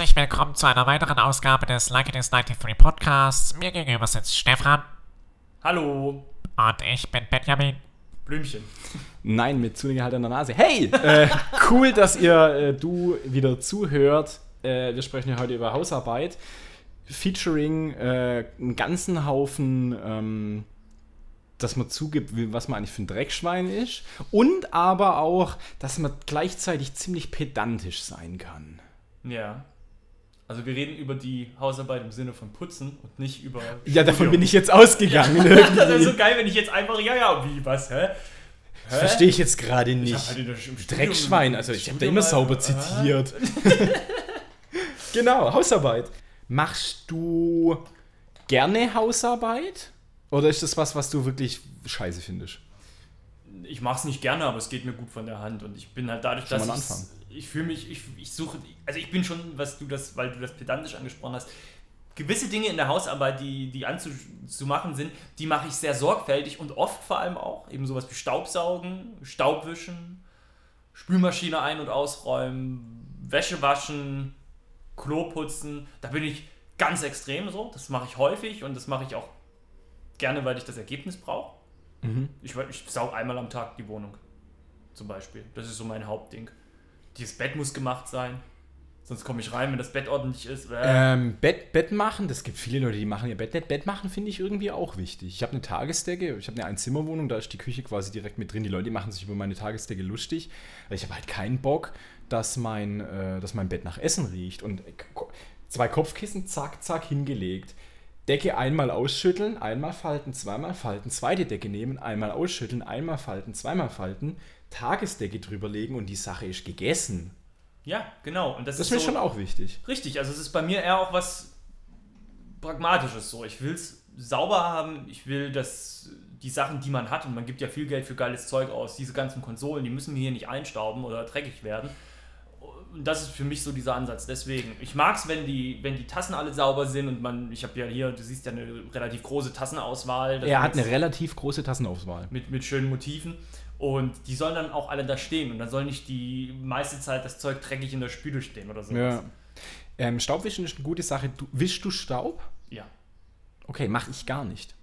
Herzlich willkommen zu einer weiteren Ausgabe des Like It Is 93 Podcasts. Mir gegenüber sitzt Stefan Hallo, und ich bin Benjamin. Blümchen. Nein, mit zugehaltener Nase. Hey, äh, cool, dass ihr, äh, du wieder zuhört. Äh, wir sprechen ja heute über Hausarbeit, featuring äh, einen ganzen Haufen, ähm, dass man zugibt, was man eigentlich für ein Dreckschwein ist. Und aber auch, dass man gleichzeitig ziemlich pedantisch sein kann. Ja. Also wir reden über die Hausarbeit im Sinne von Putzen und nicht über. Ja, davon bin ich jetzt ausgegangen. Das wäre so geil, wenn ich jetzt einfach, ja, ja, wie, was, hä? Das verstehe ich jetzt gerade Ich nicht. hab halt Dreckschwein, also ich habe da immer sauber zitiert. genau, Hausarbeit. Machst du gerne Hausarbeit? Oder ist das was, was du wirklich scheiße findest? Ich mach's nicht gerne, aber es geht mir gut von der Hand und ich bin halt dadurch, Schon dass ich. Ich fühle mich, ich, ich suche, also ich bin schon, was du das, weil du das pedantisch angesprochen hast, gewisse Dinge in der Hausarbeit, die, die anzumachen sind, die mache ich sehr sorgfältig und oft vor allem auch, eben sowas wie Staubsaugen, Staubwischen, Spülmaschine ein- und ausräumen, Wäsche waschen, Klo putzen, da bin ich ganz extrem so, das mache ich häufig und das mache ich auch gerne, weil ich das Ergebnis brauche. Ich, ich saug einmal am Tag die Wohnung. Zum Beispiel. Das ist so mein Hauptding. Dieses Bett muss gemacht sein. Sonst komme ich rein, wenn das Bett ordentlich ist. Äh, Ähm, Bett, Bett machen, das gibt viele Leute, die machen ihr Bett nicht. Bett machen finde ich irgendwie auch wichtig. Ich habe eine Tagesdecke, ich habe eine Einzimmerwohnung, da ist die Küche quasi direkt mit drin. Die Leute machen sich über meine Tagesdecke lustig. Aber ich habe halt keinen Bock, dass mein, äh, dass mein Bett nach Essen riecht. Und äh, zwei Kopfkissen, zack, zack, hingelegt. Decke einmal ausschütteln, einmal falten, zweimal falten, zweite Decke nehmen, einmal ausschütteln, einmal falten, zweimal falten, Tagesdecke drüberlegen und die Sache ist gegessen. ja, genau. Und das, Das ist mir so, schon auch wichtig. Richtig, also es ist bei mir eher auch was Pragmatisches so. Ich will es sauber haben, ich will, dass die Sachen, die man hat, und man gibt ja viel Geld für geiles Zeug aus, diese ganzen Konsolen, die müssen mir hier nicht einstauben oder dreckig werden. Und das ist für mich so dieser Ansatz. Deswegen, ich mag es, wenn die, wenn die Tassen alle sauber sind und man, ich habe ja hier, du siehst ja eine relativ große Tassenauswahl. Er hat eine relativ große Tassenauswahl. mit, mit schönen Motiven. Und die sollen dann auch alle da stehen. Und dann soll nicht die meiste Zeit das Zeug dreckig in der Spüle stehen oder sowas. Ja. Ähm, Staubwischen ist eine gute Sache. Du, wischst du Staub? ja. Okay, mache ich gar nicht.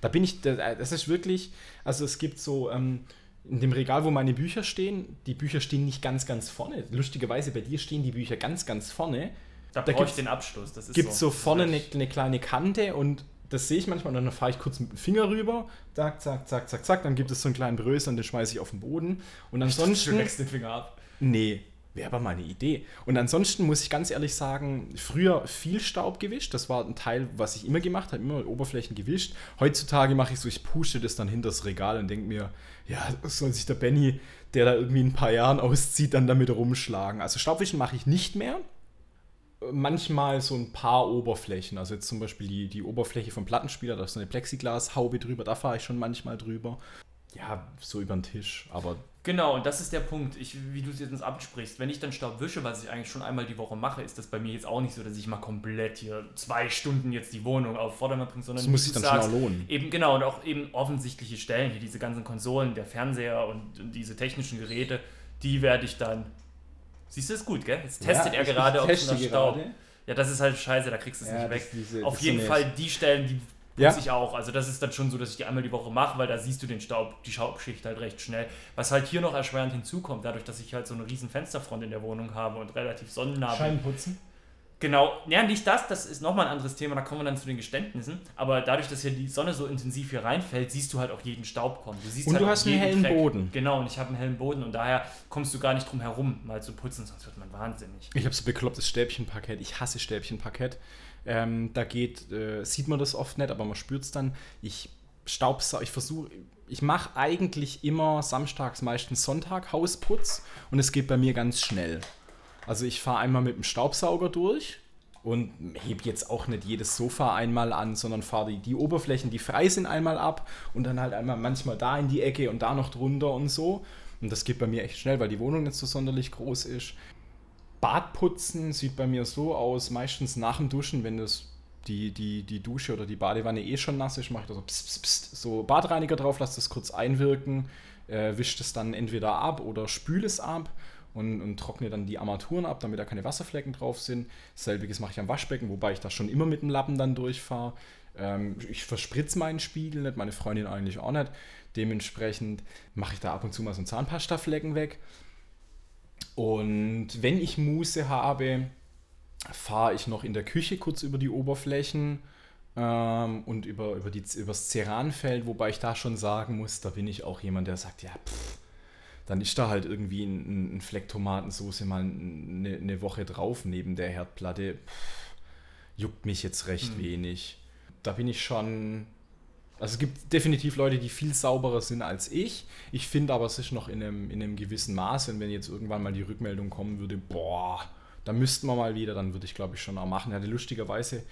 Da bin ich, da- das ist wirklich, also es gibt so, ähm, in dem Regal, wo meine Bücher stehen, die Bücher stehen nicht ganz, ganz vorne. Lustigerweise, bei dir stehen die Bücher ganz, ganz vorne. Da, Da brauche ich den Abschluss. Das Gibt so ist vorne eine, eine kleine Kante und das sehe ich manchmal und dann fahre ich kurz mit dem Finger rüber, zack, zack, zack, zack, zack, dann gibt es so einen kleinen Brösel und den schmeiße ich auf den Boden. Und Du ansonsten. leckst den Finger ab. Nee, wäre aber mal eine Idee. Und ansonsten muss ich ganz ehrlich sagen, früher viel Staub gewischt. Das war ein Teil, was ich immer gemacht habe, immer Oberflächen gewischt. Heutzutage mache ich so, ich pushe das dann hinter das Regal und denke mir, ja, soll sich der Benny, der da irgendwie in ein paar Jahren auszieht, dann damit rumschlagen. Also Staubwischen mache ich nicht mehr. Manchmal so ein paar Oberflächen. Also jetzt zum Beispiel die, die Oberfläche vom Plattenspieler, da ist so eine Plexiglashaube drüber, da fahre ich schon manchmal drüber. Ja, so über den Tisch, aber Genau, und das ist der Punkt, ich, wie du es jetzt ins Amt sprichst. Wenn ich dann Staub wische, was ich eigentlich schon einmal die Woche mache, ist das bei mir jetzt auch nicht so, dass ich mal komplett hier zwei Stunden jetzt die Wohnung auf Vordermann bringe, sondern Das muss du dann schon auch lohnen. Eben, genau, und auch eben offensichtliche Stellen, hier diese ganzen Konsolen, der Fernseher und diese technischen Geräte, die werde ich dann. Siehst du, ist gut, gell? Jetzt testet Ja, er gerade, ob es Staub. Ja, das ist halt scheiße, da kriegst du es Ja, nicht weg. diese- Auf jeden so Fall die Stellen, die Ja. putze ich auch. Also das ist dann schon so, dass ich die einmal die Woche mache, weil da siehst du den Staub, die Staubschicht halt recht schnell. Was halt hier noch erschwerend hinzukommt, dadurch, dass ich halt so eine riesen Fensterfront in der Wohnung habe und relativ sonnennah bin. Scheinputzen. Genau, ja, nicht das, das ist nochmal ein anderes Thema, da kommen wir dann zu den Geständnissen. Aber dadurch, dass hier die Sonne so intensiv hier reinfällt, siehst du halt auch jeden Staub kommen. Du siehst Und halt du hast einen hellen Boden. Genau, und ich habe einen hellen Boden und daher kommst du gar nicht drum herum, mal zu putzen, sonst wird man wahnsinnig. Ich habe so beklopptes Stäbchenparkett. Ich hasse Stäbchenparkett. Ähm, da geht, äh, sieht man das oft nicht, aber man spürt es dann. Ich staubsau, ich versuche, ich mache eigentlich immer samstags, meistens Sonntag Hausputz und es geht bei mir ganz schnell. Also ich fahre einmal mit dem Staubsauger durch und heb jetzt auch nicht jedes Sofa einmal an, sondern fahre die, die Oberflächen, die frei sind, einmal ab und dann halt einmal manchmal da in die Ecke und da noch drunter und so. Und das geht bei mir echt schnell, weil die Wohnung nicht so sonderlich groß ist. Badputzen sieht bei mir so aus, meistens nach dem Duschen, wenn das die, die, die Dusche oder die Badewanne eh schon nass ist, mache ich da so, pst, pst, so Badreiniger drauf, lasse das kurz einwirken, äh, wische das dann entweder ab oder spüle es ab und, und trockne dann die Armaturen ab, damit da keine Wasserflecken drauf sind. Selbiges mache ich am Waschbecken, wobei ich da schon immer mit dem Lappen dann durchfahre. Ähm, ich verspritze meinen Spiegel nicht, meine Freundin eigentlich auch nicht. Dementsprechend mache ich da ab und zu mal so einen Zahnpastaflecken weg. Und wenn ich Muße habe, fahre ich noch in der Küche kurz über die Oberflächen ähm, und über, über die, übers Ceranfeld, wobei ich da schon sagen muss, da bin ich auch jemand, der sagt, ja, pff, dann ist da halt irgendwie ein, ein Fleck Tomatensauce mal eine, eine, Woche drauf neben der Herdplatte. Pff, juckt mich jetzt recht mhm. wenig. Da bin ich schon. Also es gibt definitiv Leute, die viel sauberer sind als ich. Ich finde aber, es ist noch in einem, in einem gewissen Maß. Und wenn jetzt irgendwann mal die Rückmeldung kommen würde, boah, da müssten wir mal wieder, dann würde ich glaube ich schon auch machen. Ich hatte lustigerweise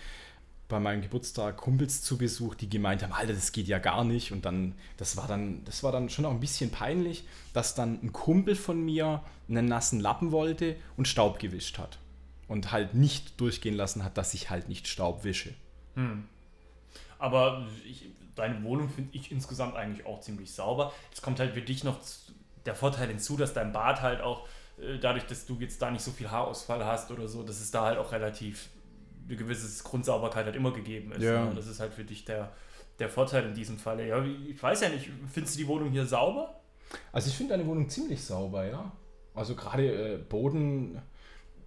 bei meinem Geburtstag Kumpels zu Besuch, die gemeint haben, Alter, das geht ja gar nicht. Und dann, das war dann, das war dann schon auch ein bisschen peinlich, dass dann ein Kumpel von mir einen nassen Lappen wollte und Staub gewischt hat. Und halt nicht durchgehen lassen hat, dass ich halt nicht Staub wische. Hm. Aber ich, deine Wohnung finde ich insgesamt eigentlich auch ziemlich sauber. Es kommt halt für dich noch der Vorteil hinzu, dass dein Bad halt auch, äh, dadurch, dass du jetzt da nicht so viel Haarausfall hast oder so, dass es da halt auch relativ eine gewisse Grundsauberkeit halt immer gegeben ist. Ja. Ne? Das ist halt für dich der, der Vorteil in diesem Fall. Ja, ich weiß ja nicht, findest du die Wohnung hier sauber? Also ich finde deine Wohnung ziemlich sauber, ja. Also gerade äh, Boden,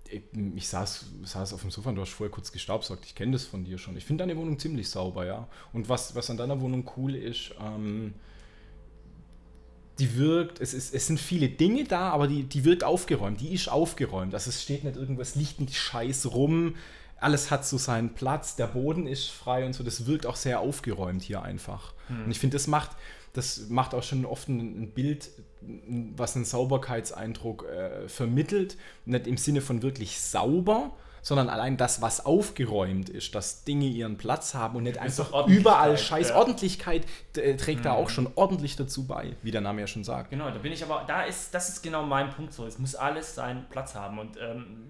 ich, ich, saß, saß auf dem Sofa und du hast vorher kurz gestaubsaugt. Ich kenne das von dir schon. Ich finde deine Wohnung ziemlich sauber, ja. Und was, was an deiner Wohnung cool ist, ähm, die wirkt, es, ist, es sind viele Dinge da, aber die, die wirkt aufgeräumt, die ist aufgeräumt. Also es steht nicht irgendwas, liegt nicht scheiß rum, alles hat so seinen Platz, der Boden ist frei und so. Das wirkt auch sehr aufgeräumt hier einfach. Hm. Und ich finde, das macht, das macht auch schon oft ein, ein Bild, was einen Sauberkeitseindruck äh, vermittelt. Nicht im Sinne von wirklich sauber, sondern allein das, was aufgeräumt ist, dass Dinge ihren Platz haben und nicht einfach überall scheiß ja. Ordentlichkeit äh, trägt mhm. da auch schon ordentlich dazu bei, wie der Name ja schon sagt. Genau, da bin ich aber, da ist, das ist genau mein Punkt so. Es muss alles seinen Platz haben und ähm,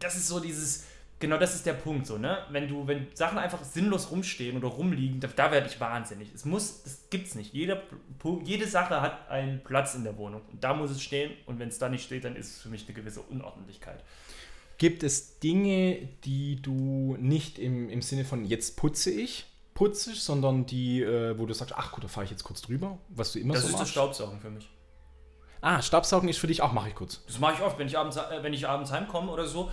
das ist so dieses, genau das ist der Punkt so, ne? Wenn du, wenn Sachen einfach sinnlos rumstehen oder rumliegen, da, da werde ich wahnsinnig. Es muss, das gibt's nicht. Jede, jede Sache hat einen Platz in der Wohnung und da muss es stehen und wenn es da nicht steht, dann ist es für mich eine gewisse Unordentlichkeit. Gibt es Dinge, die du nicht im, im Sinne von jetzt putze ich, putze ich, sondern die, äh, wo du sagst, ach gut, da fahre ich jetzt kurz drüber, was du immer das so machst? Das ist das Staubsaugen für mich. Ah, Staubsaugen ist für dich auch, mache ich kurz. Das mache ich oft, wenn ich abends, äh, wenn ich abends heimkomme oder so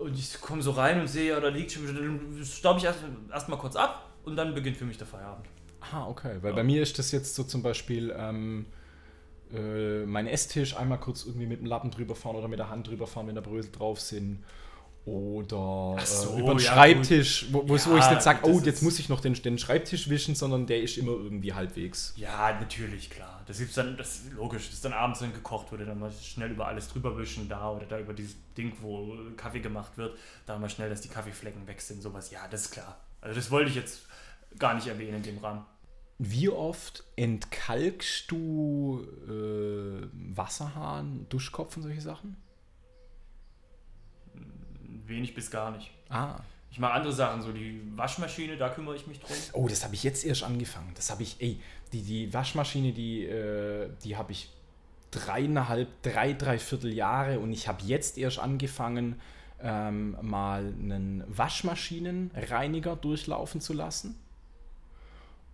und ich komme so rein und sehe, da liegt schon, dann staube ich erst, erst mal kurz ab und dann beginnt für mich der Feierabend. Ah, okay. Weil ja. bei mir ist das jetzt so zum Beispiel ähm, äh, mein Esstisch einmal kurz irgendwie mit dem Lappen drüber fahren oder mit der Hand drüber fahren, wenn da Brösel drauf sind. Oder so, äh, über den ja, Schreibtisch, wo, wo, ja, wo ich nicht sage, oh, jetzt muss ich noch den, den Schreibtisch wischen, sondern der ist immer irgendwie halbwegs. Ja, natürlich, klar. Das ist dann, das ist logisch, dass dann abends dann gekocht wurde, dann mal schnell über alles drüber wischen da oder da über dieses Ding, wo Kaffee gemacht wird, da mal schnell, dass die Kaffeeflecken weg sind, sowas. Ja, das ist klar. Also das wollte ich jetzt gar nicht erwähnen in dem Rahmen. Wie oft entkalkst du äh, Wasserhahn, Duschkopf und solche Sachen? Wenig bis gar nicht. Ah. Ich mache andere Sachen, so die Waschmaschine, da kümmere ich mich drum. Oh, das habe ich jetzt erst angefangen. Das habe ich, ey, die, die Waschmaschine, die, äh, die habe ich dreieinhalb, drei, dreiviertel Jahre und ich habe jetzt erst angefangen, ähm, mal einen Waschmaschinenreiniger durchlaufen zu lassen.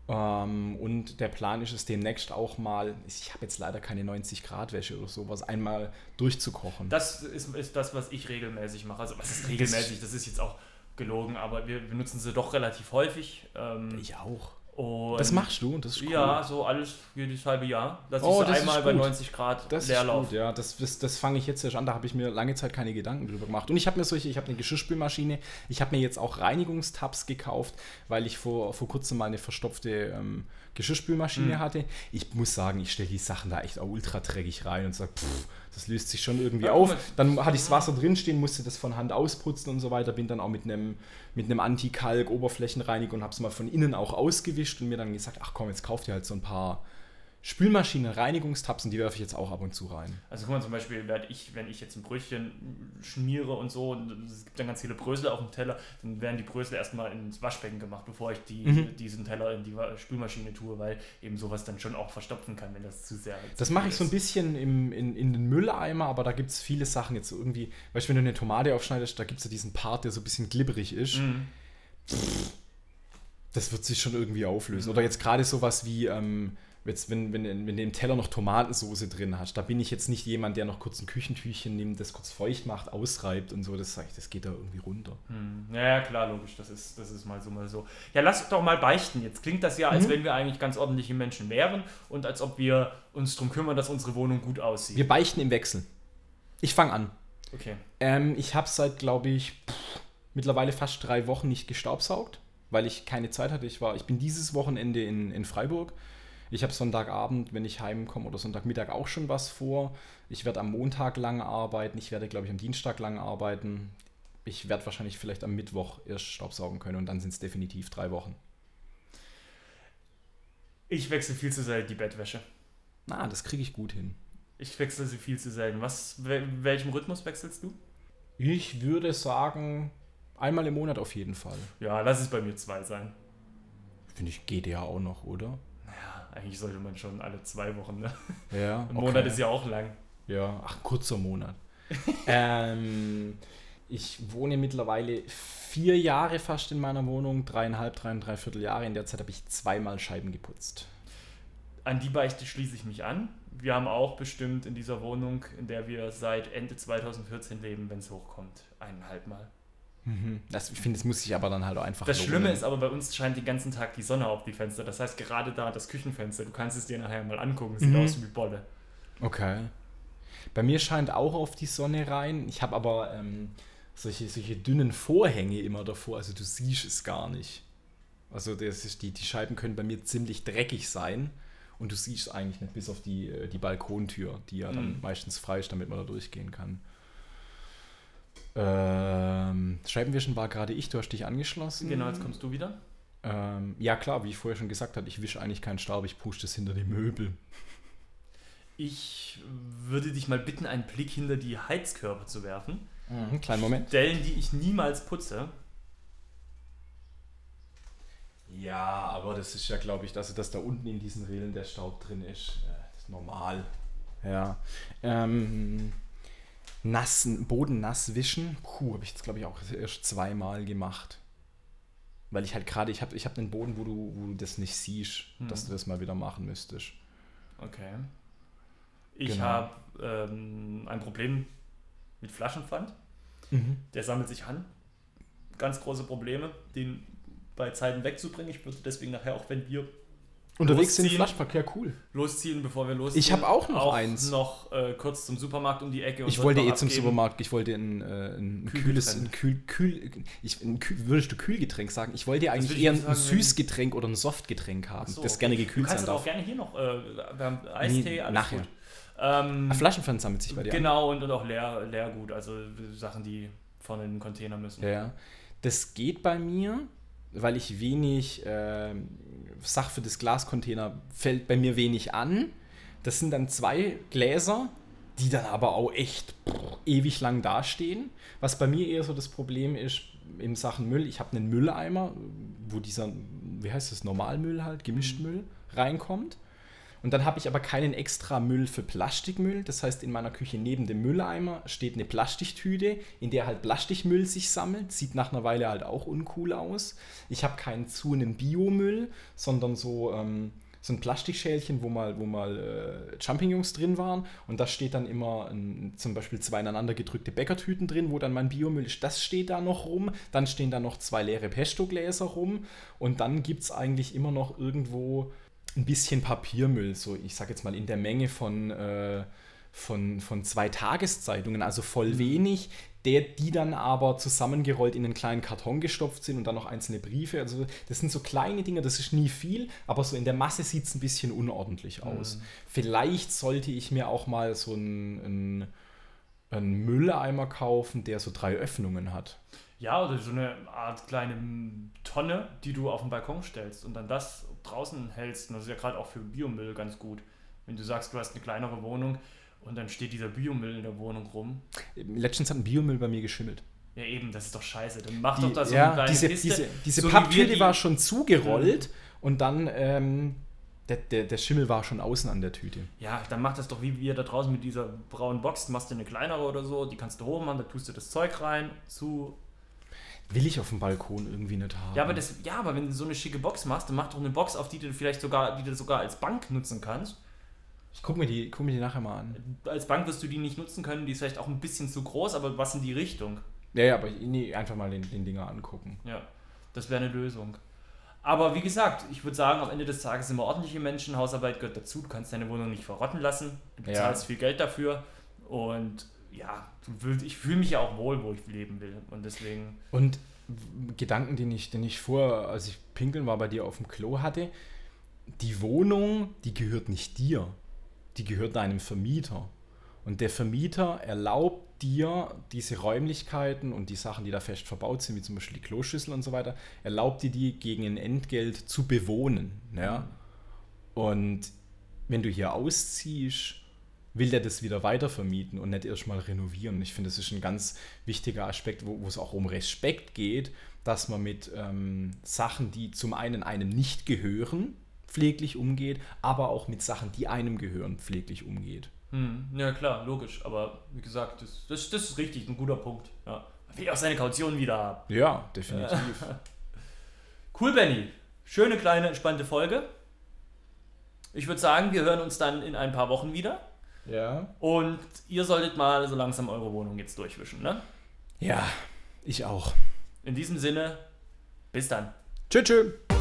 Ähm, und der Plan ist es demnächst auch mal, ich habe jetzt leider keine 90 Grad Wäsche oder sowas, einmal durchzukochen. Das ist, ist das, was ich regelmäßig mache. Also was ist regelmäßig? Das ist jetzt auch gelogen, aber wir benutzen sie doch relativ häufig. Ähm, ich auch. Und das machst du und das ist cool. Ja, so alles jedes halbe Jahr. Dass oh, ich so einmal bei 90 Grad das Leerlauf. Ist gut, ja, das, das, das fange ich jetzt erst an. Da habe ich mir lange Zeit keine Gedanken drüber gemacht. Und ich habe mir solche, ich habe eine Geschirrspülmaschine. Ich habe mir jetzt auch Reinigungstabs gekauft, weil ich vor, vor kurzem mal eine verstopfte ähm, Geschirrspülmaschine mhm. hatte. Ich muss sagen, ich stelle die Sachen da echt auch ultra dreckig rein und sage, pff, das löst sich schon irgendwie ja, auf. Dann hatte ich das Wasser drinstehen, musste das von Hand ausputzen und so weiter. Bin dann auch mit einem mit einem Anti-Kalk-Oberflächenreiniger und habe es mal von innen auch ausgewischt und mir dann gesagt, ach komm, jetzt kauft ihr halt so ein paar Spülmaschinen, Reinigungstapsen, die werfe ich jetzt auch ab und zu rein. Also guck mal, zum Beispiel werde ich, wenn ich jetzt ein Brötchen schmiere und so, und es gibt dann ganz viele Brösel auf dem Teller, dann werden die Brösel erstmal ins Waschbecken gemacht, bevor ich die, Mhm. diesen Teller in die Spülmaschine tue, weil eben sowas dann schon auch verstopfen kann, wenn das zu sehr. Das zu mache viel ich so ein bisschen im, in, in den Mülleimer, aber da gibt es viele Sachen jetzt so irgendwie, weißt du, wenn du eine Tomate aufschneidest, da gibt es ja diesen Part, der so ein bisschen glibberig ist. Mhm. Das wird sich schon irgendwie auflösen. Oder jetzt gerade sowas wie, ähm, jetzt, wenn, wenn, wenn du im Teller noch Tomatensoße drin hast, da bin ich jetzt nicht jemand, der noch kurz ein Küchentüchchen nimmt, das kurz feucht macht, ausreibt und so. Das sag ich, das geht da irgendwie runter. Hm. Ja, klar, logisch. Das ist, das ist mal so, mal so. Ja, lass doch mal beichten. Jetzt klingt das ja, als Mhm. wenn wir eigentlich ganz ordentliche Menschen wären und als ob wir uns darum kümmern, dass unsere Wohnung gut aussieht. Wir beichten im Wechsel. Ich fange an. Okay. Ähm, ich habe seit, glaube ich, pff, mittlerweile fast drei Wochen nicht gestaubsaugt, weil ich keine Zeit hatte. Ich, war, ich bin dieses Wochenende in, in Freiburg. Ich habe Sonntagabend, wenn ich heimkomme, oder Sonntagmittag auch schon was vor. Ich werde am Montag lang arbeiten. Ich werde, glaube ich, am Dienstag lang arbeiten. Ich werde wahrscheinlich vielleicht am Mittwoch erst staubsaugen können und dann sind es definitiv drei Wochen. Ich wechsle viel zu selten die Bettwäsche. Na, das kriege ich gut hin. Ich wechsle sie viel zu selten. Was, wel- welchem Rhythmus wechselst du? Ich würde sagen, einmal im Monat auf jeden Fall. Ja, lass es bei mir zwei sein. Finde ich, geht ja auch noch, oder? Ja, eigentlich sollte man schon alle zwei Wochen, ne? Ja. Ein Monat ist ja auch lang. Ja, ach, ein kurzer Monat. ähm, ich wohne mittlerweile vier Jahre fast in meiner Wohnung, dreieinhalb, drei, dreiviertel Jahre. In der Zeit habe ich zweimal Scheiben geputzt. An die Beichte schließe ich mich an. Wir haben auch bestimmt in dieser Wohnung, in der wir seit Ende 2014 leben, wenn es hochkommt, eineinhalb Mal. Das, ich finde, das muss sich aber dann halt auch einfach Das lohnen. Schlimme ist aber, bei uns scheint den ganzen Tag die Sonne auf die Fenster. Das heißt, gerade da das Küchenfenster, du kannst es dir nachher mal angucken, sieht Mhm. aus wie Bolle. Okay. Bei mir scheint auch auf die Sonne rein. Ich habe aber ähm, solche, solche dünnen Vorhänge immer davor, also du siehst es gar nicht. Also das ist die, die Scheiben können bei mir ziemlich dreckig sein und du siehst eigentlich nicht bis auf die, äh, die Balkontür, die ja dann Mhm. meistens frei ist, damit man da durchgehen kann. Ähm, Scheibenwischen war gerade ich, du hast dich angeschlossen. Genau, jetzt kommst du wieder. Ähm, ja klar, wie ich vorher schon gesagt habe, ich wische eigentlich keinen Staub, ich pushe das hinter die Möbel. Ich würde dich mal bitten, einen Blick hinter die Heizkörper zu werfen. Mhm, kleinen Moment. Stellen, die ich niemals putze. Ja, aber das ist ja, glaube ich, dass, dass da unten in diesen Rillen der Staub drin ist. Äh, Das ist normal. Ja. Ähm, nassen, Boden nass wischen. Puh, habe ich jetzt, glaube ich, auch erst zweimal gemacht. Weil ich halt gerade, ich habe ich hab einen Boden, wo du, wo du das nicht siehst, Hm. dass du das mal wieder machen müsstest. Okay. Ich Genau. habe ähm, ein Problem mit Flaschenpfand. Der sammelt sich an. Ganz große Probleme, den bei Zeiten wegzubringen. Ich würde deswegen nachher auch, wenn wir Unterwegs sind Losziehen. Flaschenverkehr, cool. losziehen, bevor wir losziehen. Ich habe auch noch eins. noch äh, kurz zum Supermarkt um die Ecke. und Ich wollte eh zum. Supermarkt, ich wollte ein, äh, ein kühles, ein kühl, kühl, ich, ein kühl, würdest du Kühlgetränk sagen? Ich wollte eigentlich würde ich eher ein sagen, wenn- Süßgetränk oder ein Softgetränk haben, so, das okay. gerne Du gekühlt kannst sein aber auch darf. gerne hier noch, äh, wir haben Eistee, Nee, alles nachher. gut. Ähm, Ah, Flaschenpfand sammelt sich bei dir an. genau, und, und auch Leer, Leergut, also Sachen, die vorne in den Container müssen. Ja, ja. Das geht bei mir, weil ich wenig ähm, Sach für das Glascontainer fällt bei mir wenig an. Das sind dann zwei Gläser, die dann aber auch echt pff, ewig lang dastehen. Was bei mir eher so das Problem ist in Sachen Müll, ich habe einen Mülleimer, wo dieser, wie heißt das, Normalmüll halt, Gemischtmüll reinkommt. Und dann habe ich aber keinen extra Müll für Plastikmüll. Das heißt, in meiner Küche neben dem Mülleimer steht eine Plastiktüte, in der halt Plastikmüll sich sammelt. Sieht nach einer Weile halt auch uncool aus. Ich habe keinen zu einen Biomüll, sondern so, ähm, so ein Plastikschälchen, wo mal, wo mal äh, Champignons drin waren. Und da steht dann immer ein, zum Beispiel zwei ineinander gedrückte Bäckertüten drin, wo dann mein Biomüll ist. Das steht da noch rum. Dann stehen da noch zwei leere Pesto-Gläser rum. Und dann gibt es eigentlich immer noch irgendwo ein bisschen Papiermüll, so ich sag jetzt mal in der Menge von, äh, von, von zwei Tageszeitungen, also voll wenig, der, die dann aber zusammengerollt in einen kleinen Karton gestopft sind und dann noch einzelne Briefe. Also das sind so kleine Dinge, das ist nie viel, aber so in der Masse sieht es ein bisschen unordentlich aus. Vielleicht sollte ich mir auch mal so einen, einen, einen Mülleimer kaufen, der so drei Öffnungen hat. Ja, oder so eine Art kleine Tonne, die du auf den Balkon stellst und dann das draußen hältst. Und das ist ja gerade auch für Biomüll ganz gut. Wenn du sagst, du hast eine kleinere Wohnung und dann steht dieser Biomüll in der Wohnung rum. Letztens hat ein Biomüll bei mir geschimmelt. Ja, eben, das ist doch scheiße. Dann mach Die, doch da so ja, eine kleine diese, Kiste. diese, diese so die die- war schon zugerollt und dann ähm, der, der, der Schimmel war schon außen an der Tüte. Ja, dann mach das doch wie wir da draußen mit dieser braunen Box. Machst du eine kleinere oder so, die kannst du hoch machen, da tust du das Zeug rein, zu. Will ich auf dem Balkon irgendwie nicht haben. Ja, aber, das, ja, aber wenn du so eine schicke Box machst, dann mach doch eine Box, auf die du vielleicht sogar, die du sogar als Bank nutzen kannst. ich guck mir, die, guck mir die nachher mal an. Als Bank wirst du die nicht nutzen können, die ist vielleicht auch ein bisschen zu groß, aber was in die Richtung. Ja, ja, aber nee, einfach mal den, den Dinger angucken. Ja, das wäre eine Lösung. Aber wie gesagt, ich würde sagen, am Ende des Tages sind wir ordentliche Menschen, Hausarbeit gehört dazu, du kannst deine Wohnung nicht verrotten lassen, du Ja. bezahlst viel Geld dafür. Und ja, ich fühle mich ja auch wohl, wo ich leben will. Und deswegen, Und Gedanken, den ich, den ich vor, als ich pinkeln war, bei dir auf dem Klo hatte, die Wohnung, die gehört nicht dir, die gehört deinem Vermieter. Und der Vermieter erlaubt dir diese Räumlichkeiten und die Sachen, die da fest verbaut sind, wie zum Beispiel die Kloschüssel und so weiter, erlaubt dir die gegen ein Entgelt zu bewohnen. Ja? Und wenn du hier ausziehst, will der das wieder weiter vermieten und nicht erstmal renovieren. Ich finde, das ist ein ganz wichtiger Aspekt, wo, wo es auch um Respekt geht, dass man mit ähm, Sachen, die zum einen einem nicht gehören, pfleglich umgeht, aber auch mit Sachen, die einem gehören, pfleglich umgeht. Hm, ja klar, logisch, aber wie gesagt, das, das, das ist richtig, ein guter Punkt. Ja. Man will auch seine Kaution wieder haben. Ja, definitiv. Cool, Benny. Schöne kleine entspannte Folge. Ich würde sagen, wir hören uns dann in ein paar Wochen wieder. Ja. Und ihr solltet mal so langsam eure Wohnung jetzt durchwischen, ne? Ja, ich auch. In diesem Sinne, bis dann. Tschüss, tschüss.